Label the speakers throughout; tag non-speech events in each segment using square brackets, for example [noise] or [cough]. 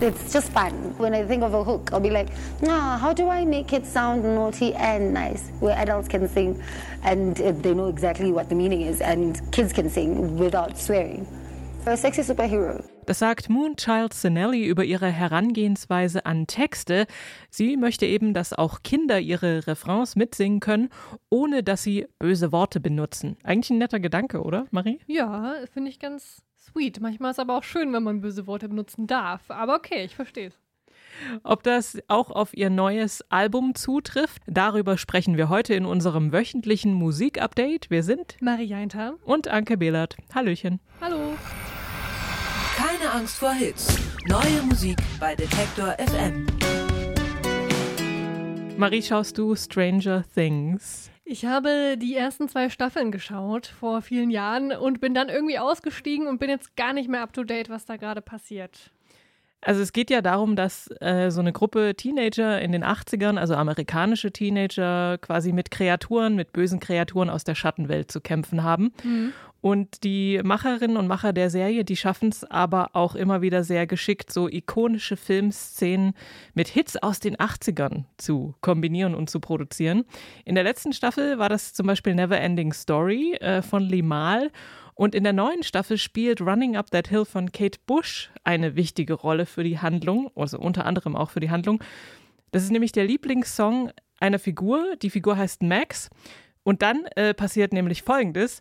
Speaker 1: it's just fun. When I think of a hook, I'll be like, ah, how do I make it sound naughty and nice? Where adults can sing and they know exactly what the meaning is, and kids can sing without swearing. A sexy superhero.
Speaker 2: Das sagt Moonchild Sinelli über ihre Herangehensweise an Texte. Sie möchte eben, dass auch Kinder ihre Refrains mitsingen können, ohne dass sie böse Worte benutzen. Eigentlich ein netter Gedanke, oder, Marie?
Speaker 3: Ja, finde ich ganz sweet. Manchmal ist es aber auch schön, wenn man böse Worte benutzen darf. Aber okay, ich verstehe es.
Speaker 2: Ob das auch auf ihr neues Album zutrifft, darüber sprechen wir heute in unserem wöchentlichen Musikupdate. Wir sind
Speaker 3: Marie Jainter
Speaker 2: und Anke Behlert. Hallöchen.
Speaker 3: Hallo.
Speaker 4: Keine Angst vor Hits. Neue Musik bei Detektor FM.
Speaker 2: Marie, schaust du Stranger Things?
Speaker 3: Ich habe die ersten zwei Staffeln geschaut vor vielen Jahren und bin dann irgendwie ausgestiegen und bin jetzt gar nicht mehr up to date, was da gerade passiert.
Speaker 2: Also es geht ja darum, dass äh, so eine Gruppe Teenager in den 80ern, also amerikanische Teenager, quasi mit Kreaturen, mit bösen Kreaturen aus der Schattenwelt zu kämpfen haben. Mhm. Und die Macherinnen und Macher der Serie, die schaffen es aber auch immer wieder sehr geschickt, so ikonische Filmszenen mit Hits aus den 80ern zu kombinieren und zu produzieren. In der letzten Staffel war das zum Beispiel Never Ending Story äh, von Limal. Und in der neuen Staffel spielt Running Up That Hill von Kate Bush eine wichtige Rolle für die Handlung, also unter anderem auch für die Handlung. Das ist nämlich der Lieblingssong einer Figur. Die Figur heißt Max. Und dann äh, passiert nämlich Folgendes.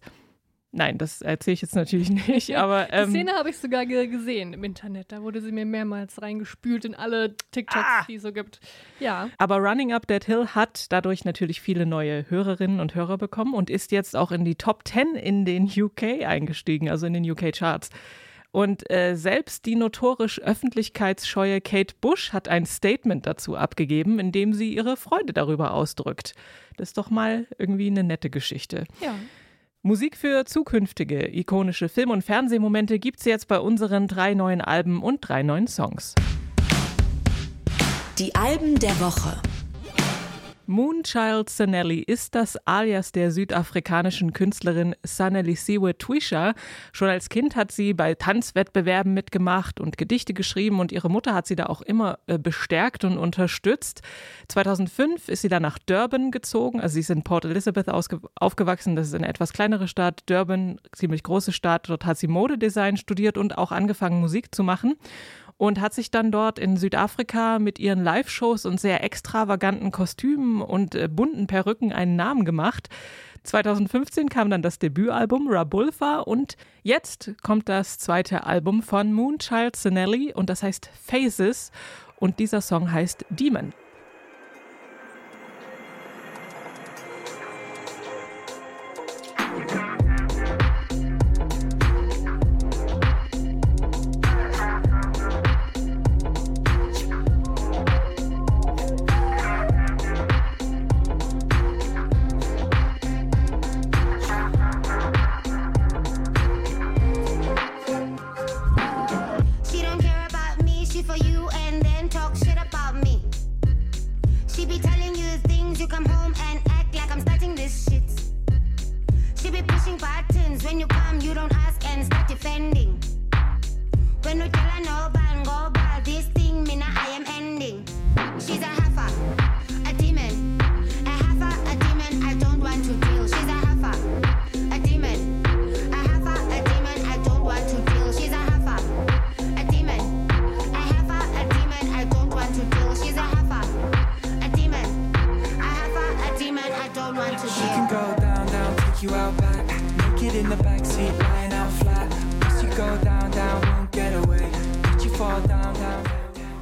Speaker 2: Nein, das erzähle ich jetzt natürlich [laughs] nicht, aber.
Speaker 3: Ähm, Die Szene habe ich sogar gesehen im Internet. Da wurde sie mir mehrmals reingespült in alle TikToks, ah, die es so gibt. Ja.
Speaker 2: Aber Running Up That Hill hat dadurch natürlich viele neue Hörerinnen und Hörer bekommen und ist jetzt auch in die Top 10 in den UK eingestiegen, also in den UK-Charts. Und äh, selbst die notorisch öffentlichkeitsscheue Kate Bush hat ein Statement dazu abgegeben, in dem sie ihre Freude darüber ausdrückt. Das ist doch mal irgendwie eine nette Geschichte.
Speaker 3: Ja.
Speaker 2: Musik für zukünftige ikonische Film- und Fernsehmomente gibt's jetzt bei unseren drei neuen Alben und drei neuen Songs.
Speaker 4: Die Alben der Woche.
Speaker 2: Moonchild Sanelli ist das Alias der südafrikanischen Künstlerin Sanelisiwe Twisha. Schon als Kind hat sie bei Tanzwettbewerben mitgemacht und Gedichte geschrieben und ihre Mutter hat sie da auch immer äh, bestärkt und unterstützt. 2005 ist sie dann nach Durban gezogen, also sie ist in Port Elizabeth aufgewachsen, das ist eine etwas kleinere Stadt. Durban, ziemlich große Stadt, dort hat sie Modedesign studiert und auch angefangen Musik zu machen und hat sich dann dort in Südafrika mit ihren Live-Shows und sehr extravaganten Kostümen und äh, bunten Perücken einen Namen gemacht. 2015 kam dann das Debütalbum Rabulfa und jetzt kommt das zweite Album von Moonchild Sinelli und das heißt Phases und dieser Song heißt Demon.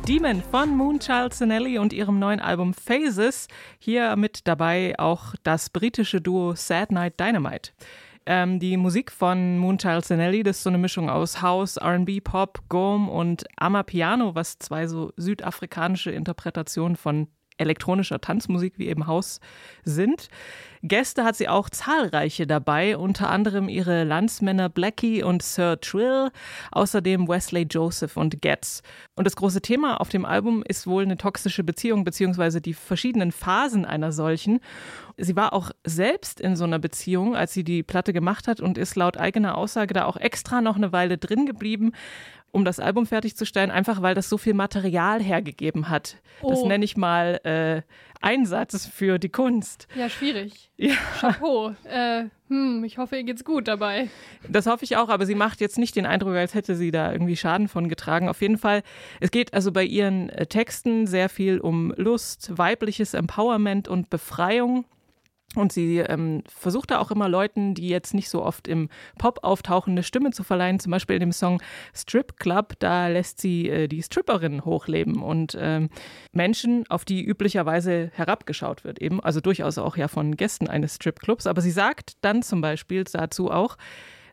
Speaker 2: Demon von Moonchild Sinelli und ihrem neuen Album Phases. Hier mit dabei auch das britische Duo Sad Night Dynamite. Ähm, die Musik von Moonchild Sinelli, das ist so eine Mischung aus House, RB, Pop, Gom und Amapiano, was zwei so südafrikanische Interpretationen von elektronischer Tanzmusik wie eben House sind. Gäste hat sie auch zahlreiche dabei, unter anderem ihre Landsmänner Blackie und Sir Trill, außerdem Wesley Joseph und Getz. Und das große Thema auf dem Album ist wohl eine toxische Beziehung beziehungsweise die verschiedenen Phasen einer solchen. Sie war auch selbst in so einer Beziehung, als sie die Platte gemacht hat und ist laut eigener Aussage da auch extra noch eine Weile drin geblieben, um das Album fertigzustellen, einfach weil das so viel Material hergegeben hat. Oh. Das nenne ich mal äh, Einsatz für die Kunst.
Speaker 3: Ja, schwierig. Ja. Chapeau. Äh, hm, ich hoffe, ihr geht's gut dabei.
Speaker 2: Das hoffe ich auch, aber sie macht jetzt nicht den Eindruck, als hätte sie da irgendwie Schaden von getragen. Auf jeden Fall, es geht also bei ihren äh, Texten sehr viel um Lust, weibliches Empowerment und Befreiung. Und sie ähm, versucht da auch immer Leuten, die jetzt nicht so oft im Pop auftauchen, eine Stimme zu verleihen. Zum Beispiel in dem Song Strip Club, da lässt sie äh, die Stripperin hochleben und ähm, Menschen, auf die üblicherweise herabgeschaut wird, eben. Also durchaus auch ja von Gästen eines Stripclubs. Aber sie sagt dann zum Beispiel dazu auch,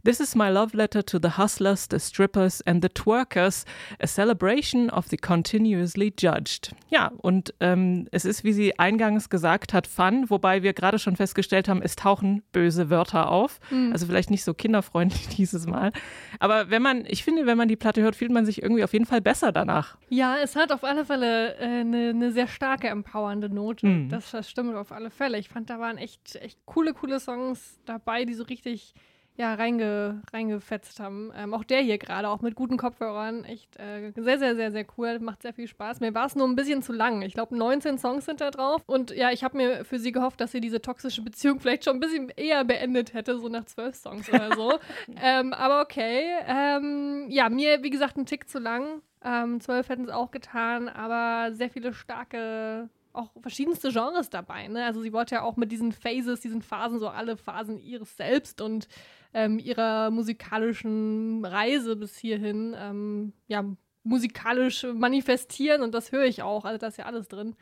Speaker 2: This is my love letter to the hustlers, the strippers and the twerkers, a celebration of the continuously judged. Ja, und ähm, es ist, wie sie eingangs gesagt hat, Fun, wobei wir gerade schon festgestellt haben, es tauchen böse Wörter auf. Mhm. Also vielleicht nicht so kinderfreundlich [laughs] dieses Mal. Aber wenn man, ich finde, wenn man die Platte hört, fühlt man sich irgendwie auf jeden Fall besser danach.
Speaker 3: Ja, es hat auf alle Fälle äh, eine, eine sehr starke, empowernde Note. Mhm. Das, das stimmt auf alle Fälle. Ich fand, da waren echt, echt coole, coole Songs dabei, die so richtig ja, reinge, reingefetzt haben. Ähm, auch der hier gerade, auch mit guten Kopfhörern, echt äh, sehr, sehr, sehr, sehr cool. Macht sehr viel Spaß. Mir war es nur ein bisschen zu lang. Ich glaube, 19 Songs sind da drauf. Und ja, ich habe mir für sie gehofft, dass sie diese toxische Beziehung vielleicht schon ein bisschen eher beendet hätte, so nach 12 Songs oder so. [laughs] ähm, aber okay. Ähm, ja, mir, wie gesagt, ein Tick zu lang. Ähm, 12 hätten es auch getan, aber sehr viele starke auch verschiedenste Genres dabei. Ne? Also sie wollte ja auch mit diesen Phases, diesen Phasen, so alle Phasen ihres Selbst und ähm, ihrer musikalischen Reise bis hierhin ähm, ja, musikalisch manifestieren und das höre ich auch. Also da ist ja alles drin,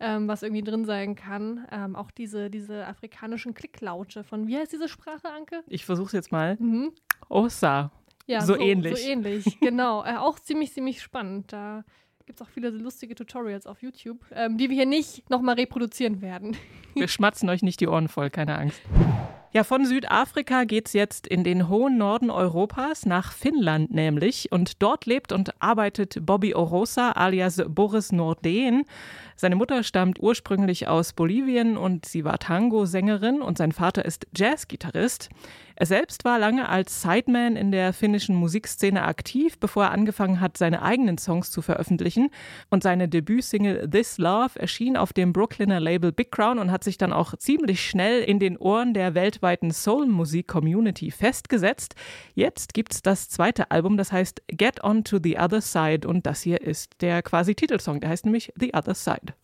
Speaker 3: ähm, was irgendwie drin sein kann. Ähm, auch diese, diese afrikanischen Klicklaute von, wie heißt diese Sprache, Anke?
Speaker 2: Ich versuche es jetzt mal. Mhm. Osa. Ja, so, so ähnlich.
Speaker 3: So ähnlich, [laughs] genau. Äh, auch ziemlich, ziemlich spannend. Da gibt es auch viele lustige Tutorials auf YouTube, ähm, die wir hier nicht nochmal reproduzieren werden.
Speaker 2: Wir [laughs] schmatzen euch nicht die Ohren voll, keine Angst. Ja, von Südafrika geht es jetzt in den hohen Norden Europas, nach Finnland nämlich. Und dort lebt und arbeitet Bobby Orosa alias Boris Nordeen. Seine Mutter stammt ursprünglich aus Bolivien und sie war Tango-Sängerin und sein Vater ist Jazzgitarrist. Er selbst war lange als Sideman in der finnischen Musikszene aktiv, bevor er angefangen hat, seine eigenen Songs zu veröffentlichen. Und seine Debütsingle This Love erschien auf dem Brooklyner Label Big Crown und hat sich dann auch ziemlich schnell in den Ohren der weltweiten Soul-Musik-Community festgesetzt. Jetzt gibt's das zweite Album, das heißt Get On to the Other Side und das hier ist der quasi Titelsong, der heißt nämlich The Other Side.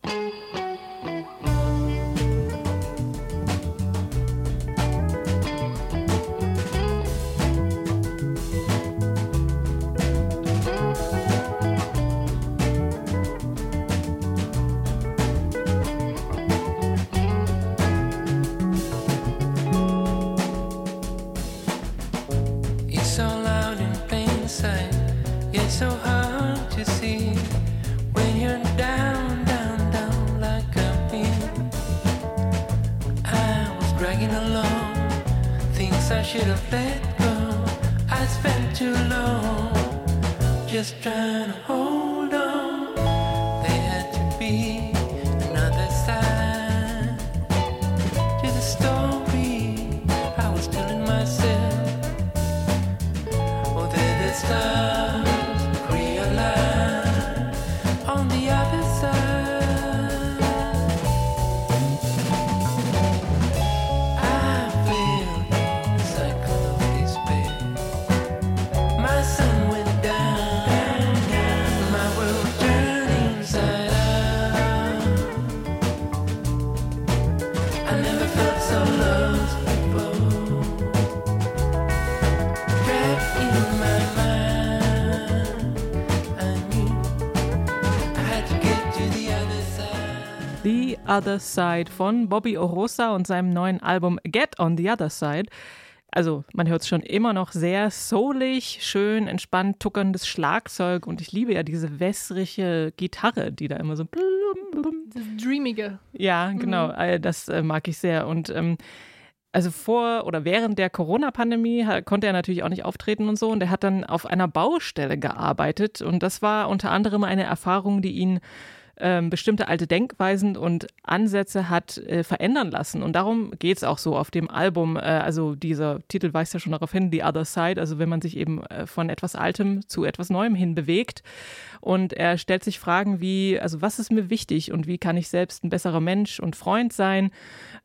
Speaker 2: Other Side von Bobby Orosa und seinem neuen Album Get on the Other Side. Also man hört es schon immer noch sehr soulig, schön, entspannt tuckerndes Schlagzeug und ich liebe ja diese wässrige Gitarre, die da immer so blum, blum,
Speaker 3: Das Dreamige.
Speaker 2: Ja, genau. Mhm. Das äh, mag ich sehr. Und ähm, also vor oder während der Corona-Pandemie konnte er natürlich auch nicht auftreten und so. Und er hat dann auf einer Baustelle gearbeitet. Und das war unter anderem eine Erfahrung, die ihn ähm, bestimmte alte Denkweisen und Ansätze hat äh, verändern lassen. Und darum geht es auch so auf dem Album. Äh, also dieser Titel weist ja schon darauf hin, The Other Side, also wenn man sich eben äh, von etwas Altem zu etwas Neuem hin bewegt. Und er stellt sich Fragen wie, also was ist mir wichtig und wie kann ich selbst ein besserer Mensch und Freund sein?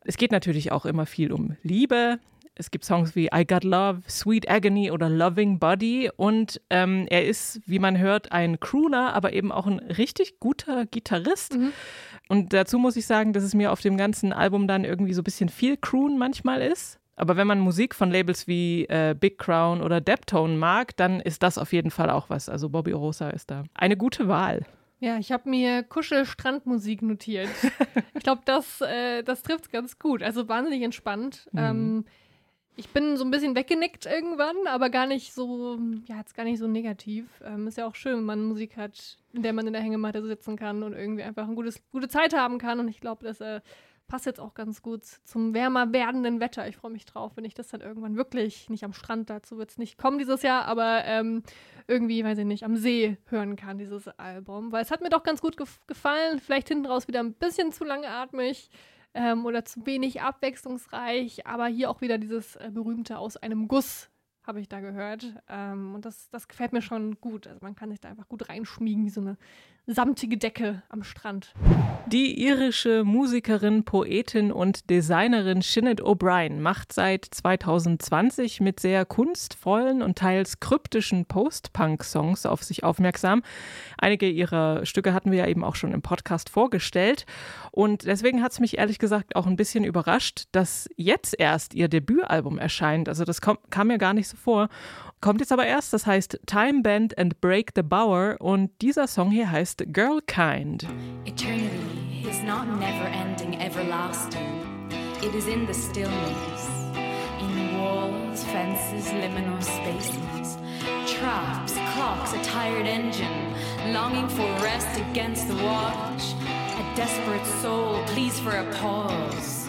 Speaker 2: Es geht natürlich auch immer viel um Liebe, es gibt Songs wie I Got Love, Sweet Agony oder Loving Body. Und ähm, er ist, wie man hört, ein Crooner, aber eben auch ein richtig guter Gitarrist. Mhm. Und dazu muss ich sagen, dass es mir auf dem ganzen Album dann irgendwie so ein bisschen viel Croon manchmal ist. Aber wenn man Musik von Labels wie äh, Big Crown oder Deptone mag, dann ist das auf jeden Fall auch was. Also Bobby Rosa ist da eine gute Wahl.
Speaker 3: Ja, ich habe mir Kuschel-Strandmusik notiert. [laughs] ich glaube, das, äh, das trifft es ganz gut. Also wahnsinnig entspannt. Mhm. Ähm, ich bin so ein bisschen weggenickt irgendwann, aber gar nicht so, ja, jetzt gar nicht so negativ. Ähm, ist ja auch schön, wenn man Musik hat, in der man in der Hängematte sitzen kann und irgendwie einfach eine gute Zeit haben kann. Und ich glaube, das äh, passt jetzt auch ganz gut zum wärmer werdenden Wetter. Ich freue mich drauf, wenn ich das dann irgendwann wirklich, nicht am Strand, dazu wird es nicht kommen dieses Jahr, aber ähm, irgendwie, weiß ich nicht, am See hören kann, dieses Album. Weil es hat mir doch ganz gut gef gefallen. Vielleicht hinten raus wieder ein bisschen zu langatmig ähm, oder zu wenig abwechslungsreich, aber hier auch wieder dieses äh, berühmte aus einem Guss habe ich da gehört. Ähm, und das, das gefällt mir schon gut. Also man kann sich da einfach gut reinschmiegen, wie so eine samtige Decke am Strand.
Speaker 2: Die irische Musikerin, Poetin und Designerin Sinead O'Brien macht seit 2020 mit sehr kunstvollen und teils kryptischen Post-Punk-Songs auf sich aufmerksam. Einige ihrer Stücke hatten wir ja eben auch schon im Podcast vorgestellt. Und deswegen hat es mich ehrlich gesagt auch ein bisschen überrascht, dass jetzt erst ihr Debütalbum erscheint. Also das kam, kam mir gar nicht so vor. Kommt jetzt aber erst, das heißt Time Bend and Break the Bower und dieser Song hier heißt Girl Kind.
Speaker 5: Eternity is not never ending, everlasting. It is in the stillness, in walls, fences, liminal spaces, traps, clocks, a tired engine, longing for rest against the watch, a desperate soul pleads for a pause.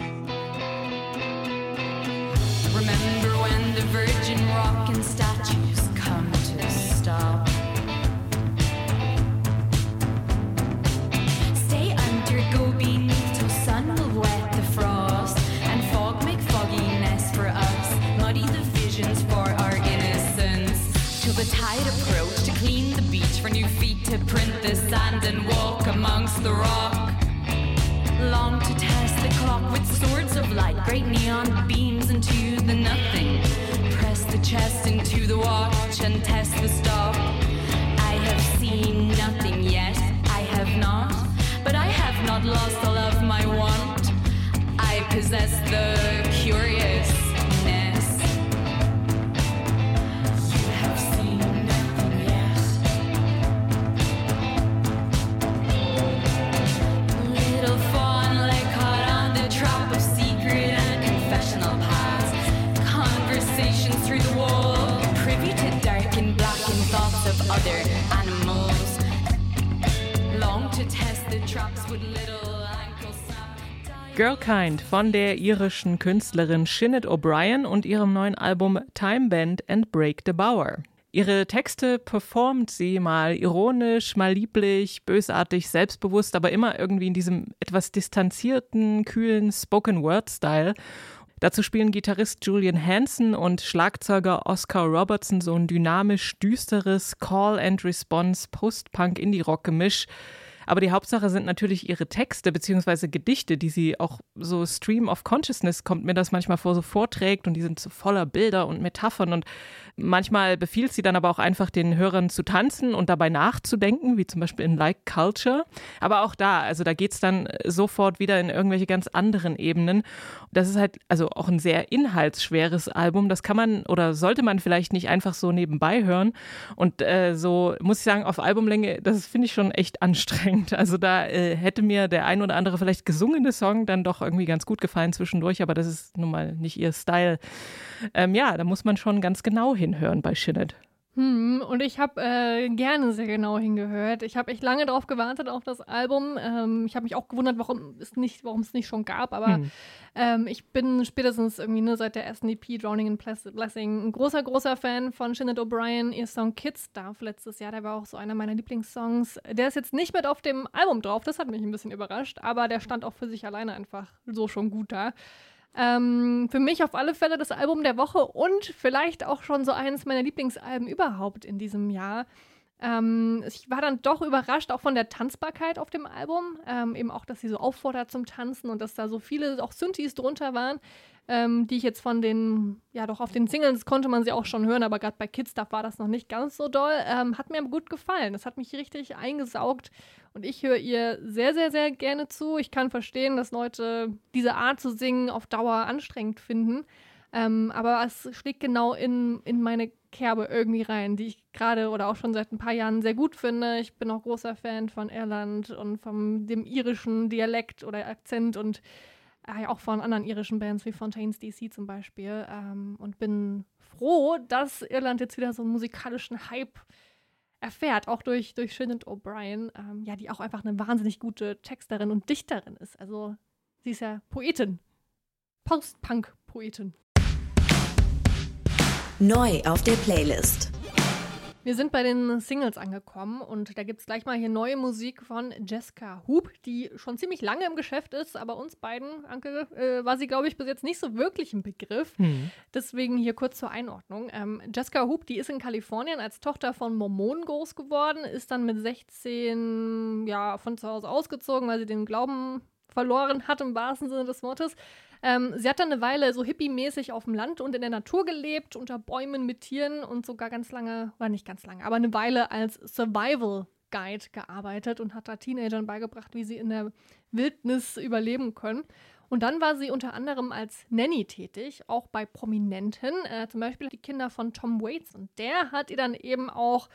Speaker 5: Remember when the virgin rock and statues come to stop? Stay under, go beneath till sun will wet the frost and fog make for us, muddy the visions for our innocence. Till the tide approach to clean the beach for new feet to print the sand and walk amongst the rock. Long to the clock with swords of light, great neon beams into the nothing. Press the chest into the watch and test the stop. I have seen nothing yet, I have not, but I have not lost all of my want. I possess the curious.
Speaker 2: Girlkind von der irischen Künstlerin Sinead O'Brien und ihrem neuen Album Time Bend and Break the Bower. Ihre Texte performt sie mal ironisch, mal lieblich, bösartig, selbstbewusst, aber immer irgendwie in diesem etwas distanzierten, kühlen Spoken-Word-Style. Dazu spielen Gitarrist Julian Hansen und Schlagzeuger Oscar Robertson so ein dynamisch düsteres Call-and-Response Post-Punk-Indie-Rock-Gemisch. Aber die Hauptsache sind natürlich ihre Texte beziehungsweise Gedichte, die sie auch so Stream of Consciousness kommt mir das manchmal vor, so vorträgt und die sind so voller Bilder und Metaphern und manchmal befiehlt sie dann aber auch einfach den Hörern zu tanzen und dabei nachzudenken, wie zum Beispiel in Like Culture. Aber auch da, also da geht es dann sofort wieder in irgendwelche ganz anderen Ebenen. Das ist halt also auch ein sehr inhaltsschweres Album. Das kann man oder sollte man vielleicht nicht einfach so nebenbei hören. Und äh, so muss ich sagen, auf Albumlänge, das finde ich schon echt anstrengend anstrengend. Also da äh, hätte mir der ein oder andere vielleicht gesungene Song dann doch irgendwie ganz gut gefallen zwischendurch, aber das ist nun mal nicht ihr Style. Ähm, ja, da muss man schon ganz genau hinhören bei Shinnet.
Speaker 3: Hm, und ich habe äh, gerne sehr genau hingehört. Ich habe echt lange darauf gewartet auf das Album. Ähm, ich habe mich auch gewundert, warum es nicht, warum es nicht schon gab. Aber
Speaker 2: Hm.
Speaker 3: ähm, ich bin spätestens irgendwie ne, seit der ersten EP Drowning in Bless- Blessing ein großer, großer Fan von Shinnet O'Brien. Ihr Song Kids Stuff letztes Jahr, der war auch so einer meiner Lieblingssongs. Der ist jetzt nicht mit auf dem Album drauf. Das hat mich ein bisschen überrascht. Aber der stand auch für sich alleine einfach so schon gut da. Ähm, für mich auf alle Fälle das Album der Woche und vielleicht auch schon so eines meiner Lieblingsalben überhaupt in diesem Jahr. Ähm, ich war dann doch überrascht, auch von der Tanzbarkeit auf dem Album. Ähm, eben auch, dass sie so auffordert zum Tanzen und dass da so viele auch Synthes drunter waren, ähm, die ich jetzt von den, ja doch auf den Singles konnte man sie auch schon hören, aber gerade bei Kids Stuff war das noch nicht ganz so doll. Ähm, hat mir gut gefallen. Das hat mich richtig eingesaugt und ich höre ihr sehr, sehr, sehr gerne zu. Ich kann verstehen, dass Leute diese Art zu singen auf Dauer anstrengend finden. Ähm, aber es schlägt genau in, in meine Kerbe irgendwie rein, die ich gerade oder auch schon seit ein paar Jahren sehr gut finde. Ich bin auch großer Fan von Irland und von dem irischen Dialekt oder Akzent und äh, auch von anderen irischen Bands wie Fontaines DC zum Beispiel. Ähm, und bin froh, dass Irland jetzt wieder so einen musikalischen Hype erfährt, auch durch, durch Shinnet O'Brien, ähm, ja, die auch einfach eine wahnsinnig gute Texterin und Dichterin ist. Also sie ist ja Poetin. Post-Punk-Poetin.
Speaker 6: Neu auf der Playlist.
Speaker 3: Wir sind bei den Singles angekommen und da gibt es gleich mal hier neue Musik von Jessica Hoop, die schon ziemlich lange im Geschäft ist, aber uns beiden, Anke, äh, war sie, glaube ich, bis jetzt nicht so wirklich ein Begriff.
Speaker 2: Hm.
Speaker 3: Deswegen hier kurz zur Einordnung. Ähm, Jessica Hoop, die ist in Kalifornien als Tochter von Mormonen groß geworden, ist dann mit 16 ja, von zu Hause ausgezogen, weil sie den Glauben verloren hat, im wahrsten Sinne des Wortes. Ähm, sie hat dann eine Weile so hippie-mäßig auf dem Land und in der Natur gelebt, unter Bäumen mit Tieren und sogar ganz lange, oder nicht ganz lange, aber eine Weile als Survival Guide gearbeitet und hat da Teenagern beigebracht, wie sie in der Wildnis überleben können. Und dann war sie unter anderem als Nanny tätig, auch bei Prominenten, äh, zum Beispiel die Kinder von Tom Waits. Und der hat ihr dann eben auch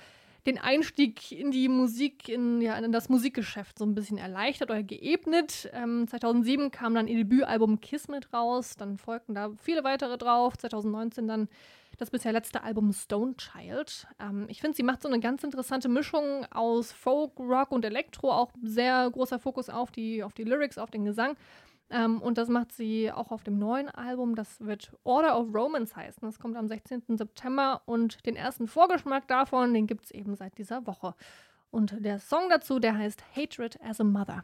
Speaker 3: den Einstieg in die Musik, in, ja, in das Musikgeschäft so ein bisschen erleichtert oder geebnet. Ähm, 2007 kam dann ihr Debütalbum Kiss mit raus, dann folgten da viele weitere drauf. 2019 dann das bisher letzte Album Stone Child. Ähm, ich finde, sie macht so eine ganz interessante Mischung aus Folk, Rock und Elektro, auch sehr großer Fokus auf die, auf die Lyrics, auf den Gesang. Ähm, und das macht sie auch auf dem neuen Album. Das wird Order of Romance heißen. Das kommt am 16. September und den ersten Vorgeschmack davon, den gibt es eben seit dieser Woche. Und der Song dazu, der heißt Hatred as a Mother.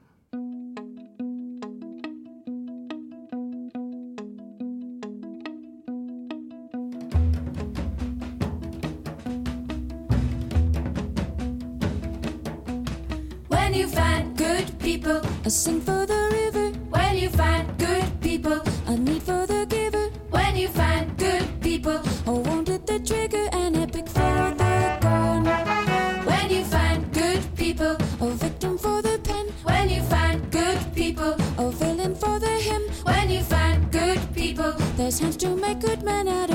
Speaker 7: I sing for the river,
Speaker 8: when you find good people,
Speaker 7: a need for the giver.
Speaker 8: when you find good people,
Speaker 7: I wanted the trigger, an epic for the gun,
Speaker 8: when you find good people,
Speaker 7: a victim for the pen,
Speaker 8: when you find good people,
Speaker 7: a villain for the hymn.
Speaker 8: when you find good people,
Speaker 7: There's hands to make good men out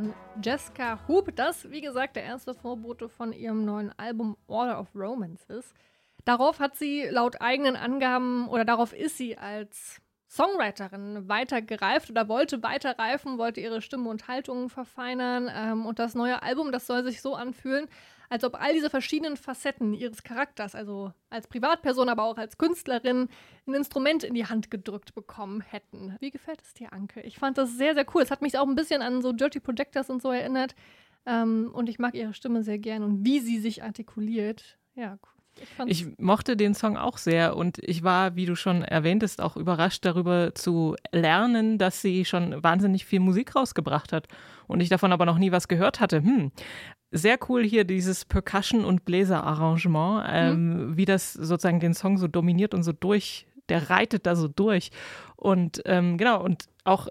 Speaker 3: von Jessica Hoop. Das, wie gesagt, der erste Vorbote von ihrem neuen Album Order of Romances. Darauf hat sie laut eigenen Angaben oder darauf ist sie als Songwriterin weiter gereift oder wollte weiter reifen, wollte ihre Stimme und Haltung verfeinern. Ähm, und das neue Album, das soll sich so anfühlen, als ob all diese verschiedenen Facetten ihres Charakters, also als Privatperson, aber auch als Künstlerin, ein Instrument in die Hand gedrückt bekommen hätten. Wie gefällt es dir, Anke? Ich fand das sehr, sehr cool. Es hat mich auch ein bisschen an so Dirty Projectors und so erinnert. Ähm, und ich mag ihre Stimme sehr gern und wie sie sich artikuliert. Ja, fand's-
Speaker 2: Ich mochte den Song auch sehr und ich war, wie du schon erwähntest, auch überrascht darüber zu lernen, dass sie schon wahnsinnig viel Musik rausgebracht hat und ich davon aber noch nie was gehört hatte. Hm. Sehr cool hier dieses Percussion- und Bläserarrangement, ähm, wie das sozusagen den Song so dominiert und so durch, der reitet da so durch. Und ähm, genau, und auch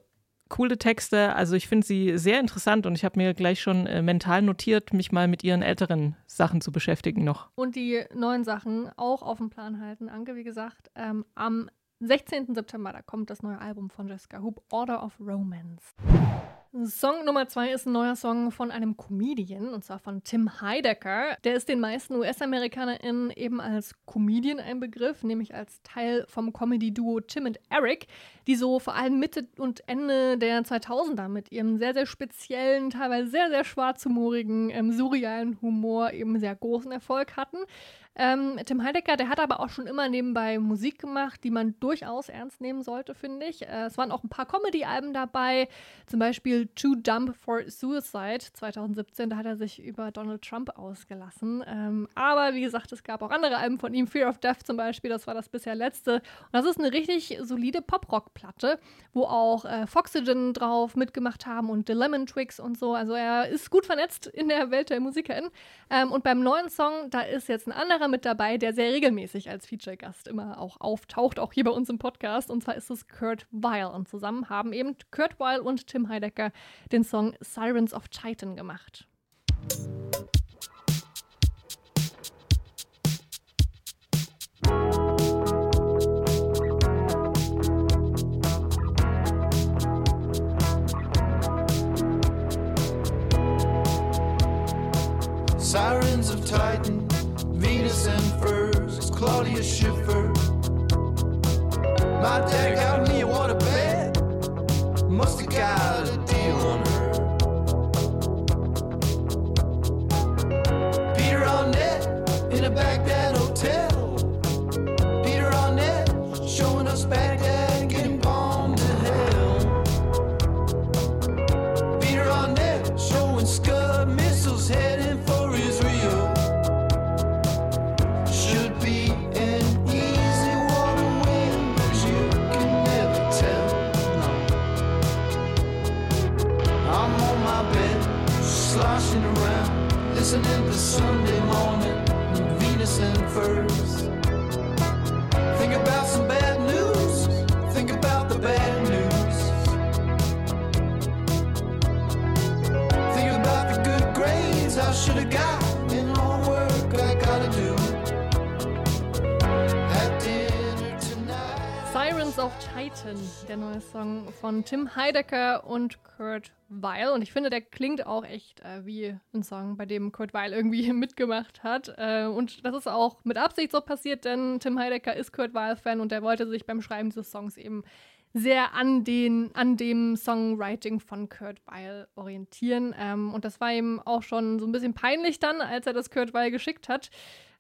Speaker 2: coole Texte. Also ich finde sie sehr interessant und ich habe mir gleich schon äh, mental notiert, mich mal mit ihren älteren Sachen zu beschäftigen noch.
Speaker 3: und die neuen Sachen auch auf dem Plan halten. Anke, wie gesagt, ähm, am 16. September, da kommt das neue Album von Jessica Hoop, Order of Romance. Song Nummer zwei ist ein neuer Song von einem Comedian, und zwar von Tim Heidecker. Der ist den meisten US-AmerikanerInnen eben als Comedian ein Begriff, nämlich als Teil vom Comedy-Duo Tim und Eric, die so vor allem Mitte und Ende der 2000er mit ihrem sehr, sehr speziellen, teilweise sehr, sehr schwarzhumorigen, ähm, surrealen Humor eben sehr großen Erfolg hatten. Ähm, Tim Heidecker, der hat aber auch schon immer nebenbei Musik gemacht, die man durchaus ernst nehmen sollte, finde ich. Äh, es waren auch ein paar Comedy-Alben dabei, zum Beispiel Too Dumb for Suicide 2017, da hat er sich über Donald Trump ausgelassen. Ähm, aber wie gesagt, es gab auch andere Alben von ihm, Fear of Death zum Beispiel, das war das bisher letzte. Und das ist eine richtig solide Pop-Rock-Platte, wo auch äh, Foxygen drauf mitgemacht haben und The Lemon Twigs und so. Also er ist gut vernetzt in der Welt der MusikerInnen. Ähm, und beim neuen Song, da ist jetzt ein anderer mit dabei, der sehr regelmäßig als Feature-Gast immer auch auftaucht, auch hier bei uns im Podcast. Und zwar ist es Kurt Weil. Und zusammen haben eben Kurt Weil und Tim Heidecker den Song Sirens of Titan gemacht.
Speaker 9: Titan,
Speaker 3: der neue Song von Tim Heidecker und Kurt Weil. Und ich finde, der klingt auch echt äh, wie ein Song, bei dem Kurt Weil irgendwie [laughs] mitgemacht hat. Äh, und das ist auch mit Absicht so passiert, denn Tim Heidecker ist Kurt Weil-Fan und er wollte sich beim Schreiben dieses Songs eben sehr an, den, an dem Songwriting von Kurt Weil orientieren. Ähm, und das war ihm auch schon so ein bisschen peinlich dann, als er das Kurt Weil geschickt hat,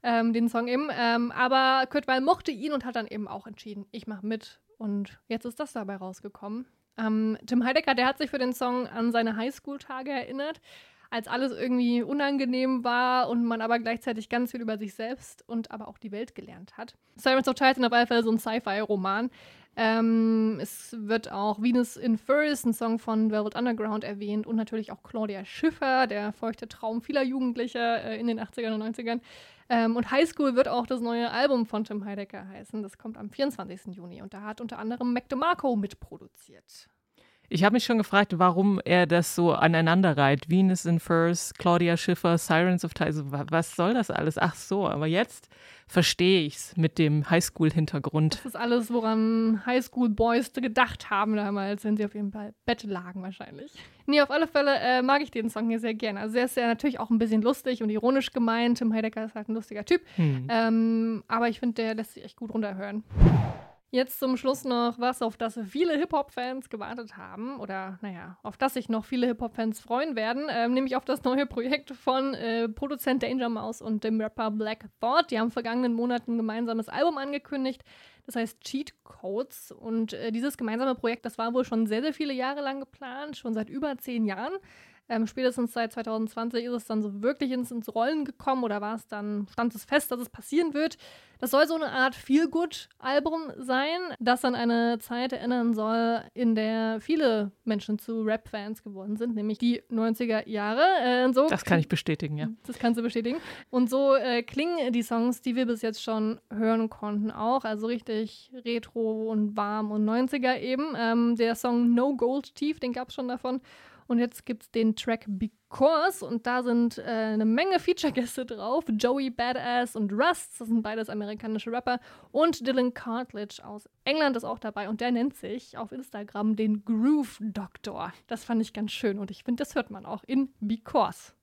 Speaker 3: ähm, den Song eben. Ähm, aber Kurt Weil mochte ihn und hat dann eben auch entschieden, ich mache mit. Und jetzt ist das dabei rausgekommen. Ähm, Tim Heidecker, der hat sich für den Song an seine Highschool-Tage erinnert, als alles irgendwie unangenehm war und man aber gleichzeitig ganz viel über sich selbst und aber auch die Welt gelernt hat. Sirens of Titan auf jeden Fall so ein Sci-Fi-Roman. Ähm, es wird auch Venus in Furs, ein Song von Velvet Underground, erwähnt und natürlich auch Claudia Schiffer, der feuchte Traum vieler Jugendlicher äh, in den 80ern und 90ern. Ähm, und High School wird auch das neue Album von Tim Heidecker heißen. Das kommt am 24. Juni und da hat unter anderem Mac DeMarco mitproduziert.
Speaker 2: Ich habe mich schon gefragt, warum er das so aneinander reiht. Venus in Furs, Claudia Schiffer, Sirens of Time. Was soll das alles? Ach so, aber jetzt verstehe ich's mit dem Highschool-Hintergrund.
Speaker 3: Das ist alles, woran Highschool-Boys gedacht haben damals, wenn sie auf ihrem Bett lagen wahrscheinlich. Nee, auf alle Fälle äh, mag ich den Song hier sehr gerne. Also er ist ja natürlich auch ein bisschen lustig und ironisch gemeint. Tim Heidecker ist halt ein lustiger Typ.
Speaker 2: Hm.
Speaker 3: Ähm, aber ich finde, der lässt sich echt gut runterhören. Jetzt zum Schluss noch was, auf das viele Hip-Hop-Fans gewartet haben. Oder, naja, auf das sich noch viele Hip-Hop-Fans freuen werden. Ähm, nämlich auf das neue Projekt von äh, Produzent Danger Mouse und dem Rapper Black Thought. Die haben vergangenen Monaten ein gemeinsames Album angekündigt. Das heißt Cheat Codes. Und äh, dieses gemeinsame Projekt, das war wohl schon sehr, sehr viele Jahre lang geplant. Schon seit über zehn Jahren. Ähm, spätestens seit 2020 ist es dann so wirklich ins, ins Rollen gekommen oder war es dann, stand es fest, dass es passieren wird. Das soll so eine Art Feel-Good-Album sein, das an eine Zeit erinnern soll, in der viele Menschen zu Rap-Fans geworden sind, nämlich die 90er Jahre. Äh, so
Speaker 2: Das kann ich bestätigen, ja.
Speaker 3: das kannst du bestätigen. Und so äh, klingen die Songs, die wir bis jetzt schon hören konnten, auch. Also richtig retro und warm und 90er eben. Ähm, der Song No Gold Teeth, den gab es schon davon. Und jetzt gibt es den Track Because und da sind äh, eine Menge Feature-Gäste drauf. Joey Badass und Rust, das sind beides amerikanische Rapper. Und Dylan Cartledge aus England ist auch dabei und der nennt sich auf Instagram den Groove Doctor. Das fand ich ganz schön und ich finde, das hört man auch in Because.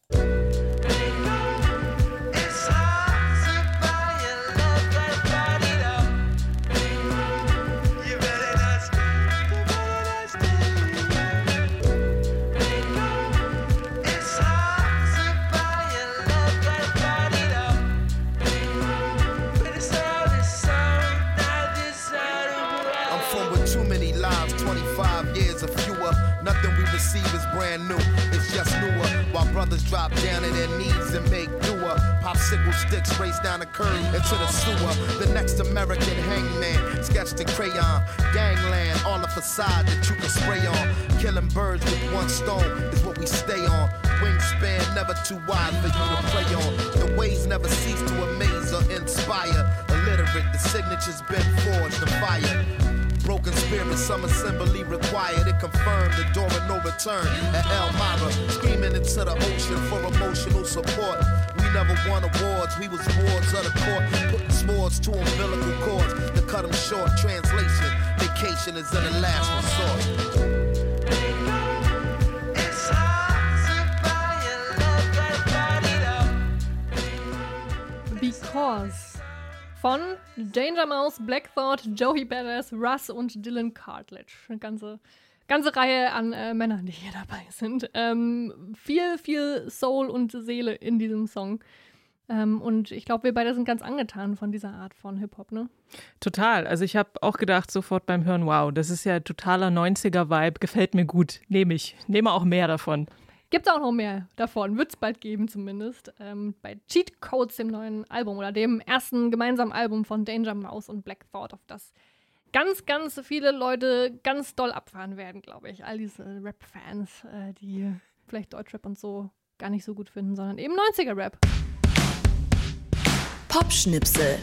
Speaker 10: Sticks down the curve into the sewer. The next American hangman, sketched in crayon. Gangland, all the facade that you can spray on. Killing birds with one stone is what we stay on. Wingspan never too wide for you to play on. The ways never cease to amaze or inspire. Illiterate, the signature's been forged in fire. Broken spirit, some assembly required. It confirmed the door of no return at Elmira. Screaming into the ocean for emotional support. Never won awards, we was wards of the court. Putting swords to umbilical cords to cut them short. Translation, vacation is in the last resort.
Speaker 3: Because von Danger Mouse, Black Thought, Joey Badass, Russ und Dylan Cartledge. Eine ganze, ganze Reihe an äh, Männern, die hier dabei sind. Ähm, viel, viel Soul und Seele in diesem Song. Ähm, und ich glaube, wir beide sind ganz angetan von dieser Art von Hip-Hop, ne?
Speaker 2: Total. Also ich habe auch gedacht sofort beim Hören, wow, das ist ja totaler 90er-Vibe, gefällt mir gut, nehme ich. Nehme auch mehr davon.
Speaker 3: Gibt auch noch mehr davon, wird es bald geben zumindest. Ähm, bei Cheat Codes, dem neuen Album oder dem ersten gemeinsamen Album von Danger Mouse und Black Thought, auf das ganz, ganz viele Leute ganz doll abfahren werden, glaube ich. All diese Rap-Fans, äh, die vielleicht Deutschrap und so gar nicht so gut finden, sondern eben 90er-Rap.
Speaker 6: Popschnipsel.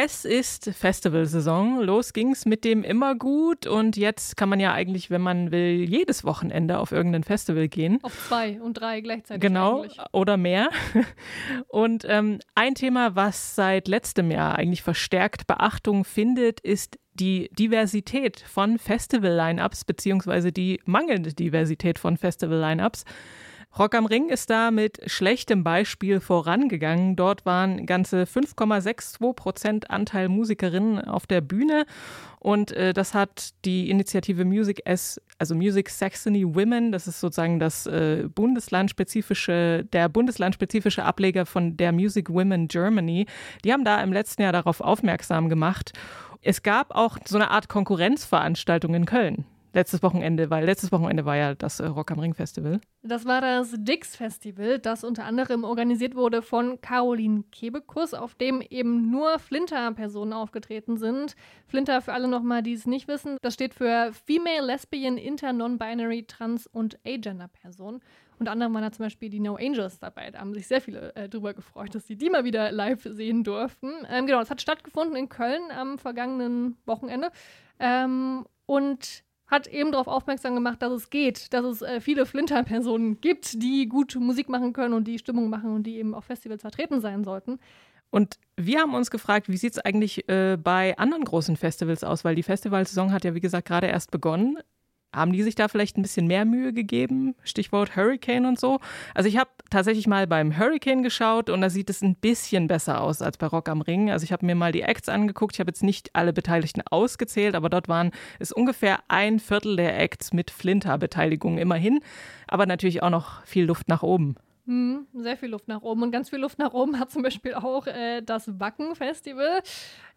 Speaker 2: Es ist Festivalsaison. Los ging's mit dem immer gut und jetzt kann man ja eigentlich, wenn man will, jedes Wochenende auf irgendein Festival gehen.
Speaker 3: Auf zwei und drei gleichzeitig.
Speaker 2: Genau,
Speaker 3: Eigentlich.
Speaker 2: oder mehr. [laughs] Und ähm, ein Thema, was seit letztem Jahr eigentlich verstärkt Beachtung findet, ist die Diversität von Festival-Line-Ups, beziehungsweise die mangelnde Diversität von Festival-Line-Ups. Rock am Ring ist da mit schlechtem Beispiel vorangegangen. Dort waren ganze 5,62 Prozent Anteil Musikerinnen auf der Bühne. Und äh, das hat die Initiative Music S, also Music Saxony Women, das ist sozusagen das äh, bundeslandspezifische, der bundeslandspezifische Ableger von der Music Women Germany. Die haben da im letzten Jahr darauf aufmerksam gemacht. Es gab auch so eine Art Konkurrenzveranstaltung in Köln. Letztes Wochenende, weil letztes Wochenende war ja das äh, Rock am Ring Festival.
Speaker 3: Das war das Dix Festival, das unter anderem organisiert wurde von Caroline Kebekus, auf dem eben nur Flinter-Personen aufgetreten sind. Flinter, für alle nochmal, die es nicht wissen, das steht für Female, Lesbian, Inter, Non-Binary, Trans und Agender-Personen. Unter anderem waren da zum Beispiel die No Angels dabei. Da haben sich sehr viele äh, drüber gefreut, dass sie die mal wieder live sehen durften. Ähm, genau, das hat stattgefunden in Köln am vergangenen Wochenende. Ähm, und hat eben darauf aufmerksam gemacht, dass es geht, dass es äh, viele Flinter-Personen gibt, die gut Musik machen können und die Stimmung machen und die eben auf Festivals vertreten sein sollten.
Speaker 2: Und wir haben uns gefragt, wie sieht es eigentlich äh, bei anderen großen Festivals aus? Weil die Festivalsaison hat ja, wie gesagt, gerade erst begonnen. Haben die sich da vielleicht ein bisschen mehr Mühe gegeben? Stichwort Hurricane und so. Also ich habe tatsächlich mal beim Hurricane geschaut und da sieht es ein bisschen besser aus als bei Rock am Ring. Also ich habe mir mal die Acts angeguckt. Ich habe jetzt nicht alle Beteiligten ausgezählt, aber dort waren es ungefähr ein Viertel der Acts mit Flinter-Beteiligung immerhin. Aber natürlich auch noch viel Luft nach oben.
Speaker 3: Hm, sehr viel Luft nach oben. Und ganz viel Luft nach oben hat zum Beispiel auch äh, das Wacken-Festival.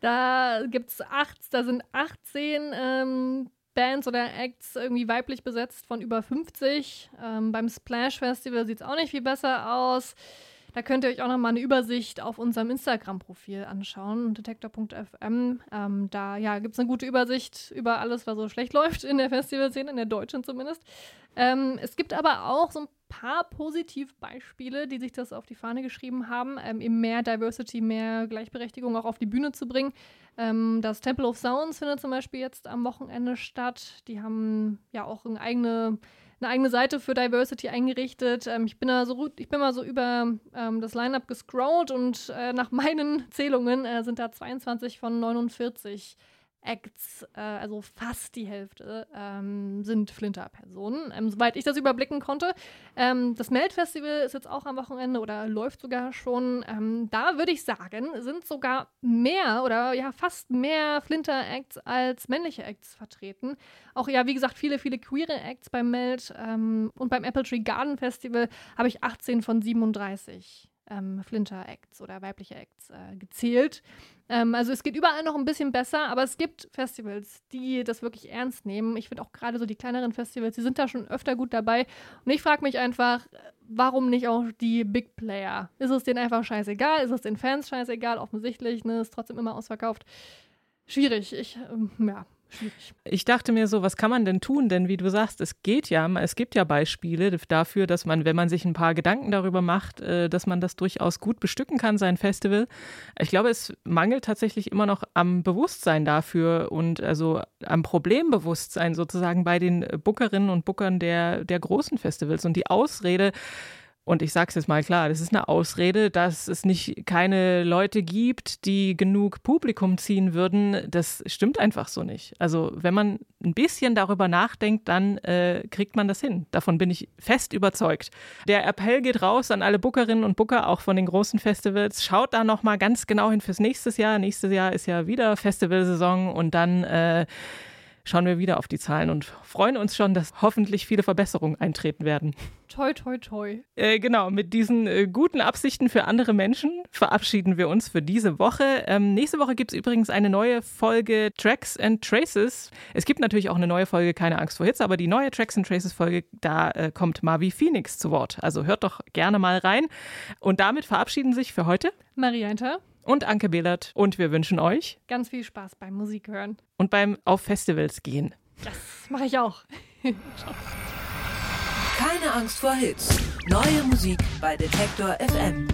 Speaker 3: Da gibt's acht, da sind 18 ähm, Bands oder Acts irgendwie weiblich besetzt von über 50. Ähm, beim Splash Festival sieht es auch nicht viel besser aus. Da könnt ihr euch auch nochmal eine Übersicht auf unserem Instagram-Profil anschauen, detektor.fm. Ähm, da ja, gibt es eine gute Übersicht über alles, was so schlecht [laughs] läuft in der Festivalszene, in der deutschen zumindest. Ähm, es gibt aber auch so ein paar Positivbeispiele, die sich das auf die Fahne geschrieben haben, ähm, eben mehr Diversity, mehr Gleichberechtigung auch auf die Bühne zu bringen. Ähm, das Temple of Sounds findet zum Beispiel jetzt am Wochenende statt. Die haben ja auch eine eigene eine eigene Seite für Diversity eingerichtet. Ähm, ich, bin da so, ich bin mal so über ähm, das Line-Up gescrollt und äh, nach meinen [laughs] Zählungen äh, sind da 22 von 49 Acts, äh, also fast die Hälfte, ähm, sind Flinter-Personen, ähm, soweit ich das überblicken konnte. Ähm, das Melt-Festival ist jetzt auch am Wochenende oder läuft sogar schon. Ähm, da würde ich sagen, sind sogar mehr oder ja fast mehr Flinter-Acts als männliche Acts vertreten. Auch ja, wie gesagt, viele, viele queere Acts beim Melt ähm, und beim Apple Tree Garden Festival habe ich 18 von 37 ähm, Flinter-Acts oder weibliche Acts äh, gezählt. Ähm, also es geht überall noch ein bisschen besser, aber es gibt Festivals, die das wirklich ernst nehmen. Ich finde auch gerade so die kleineren Festivals, die sind da schon öfter gut dabei. Und ich frage mich einfach, warum nicht auch die Big Player? Ist es denen einfach scheißegal? Ist es den Fans scheißegal? Offensichtlich, ne? Ist trotzdem immer ausverkauft. Schwierig. Ich, ähm, ja,
Speaker 2: Ich dachte mir so, was kann man denn tun? Denn wie du sagst, es geht ja, es gibt ja Beispiele dafür, dass man, wenn man sich ein paar Gedanken darüber macht, äh, dass man das durchaus gut bestücken kann, sein Festival. Ich glaube, es mangelt tatsächlich immer noch am Bewusstsein dafür und also am Problembewusstsein sozusagen bei den Bookerinnen und Bookern der, der großen Festivals. Und die Ausrede, und ich sage es jetzt mal klar, das ist eine Ausrede, dass es nicht keine Leute gibt, die genug Publikum ziehen würden. Das stimmt einfach so nicht. Also wenn man ein bisschen darüber nachdenkt, dann äh, kriegt man das hin. Davon bin ich fest überzeugt. Der Appell geht raus an alle Bookerinnen und Booker, auch von den großen Festivals. Schaut da noch mal ganz genau hin fürs nächste Jahr. Nächstes Jahr ist ja wieder Festivalsaison und dann äh, schauen wir wieder auf die Zahlen und freuen uns schon, dass hoffentlich viele Verbesserungen eintreten werden.
Speaker 3: Toi, toi, toi.
Speaker 2: Äh, genau, mit diesen äh, guten Absichten für andere Menschen verabschieden wir uns für diese Woche. Ähm, nächste Woche gibt es übrigens eine neue Folge Tracks and Traces. Es gibt natürlich auch eine neue Folge Keine Angst vor Hits, aber die neue Tracks and Traces Folge, da äh, kommt Marvi Phoenix zu Wort. Also hört doch gerne mal rein. Und damit verabschieden sich für heute
Speaker 3: Maria Hinter
Speaker 2: und Anke Behlert. Und wir wünschen euch
Speaker 3: ganz viel Spaß beim Musik hören.
Speaker 2: Und beim auf Festivals gehen.
Speaker 3: Das mache ich auch.
Speaker 4: Ciao. Keine Angst vor Hits. Neue Musik bei Detektor FM.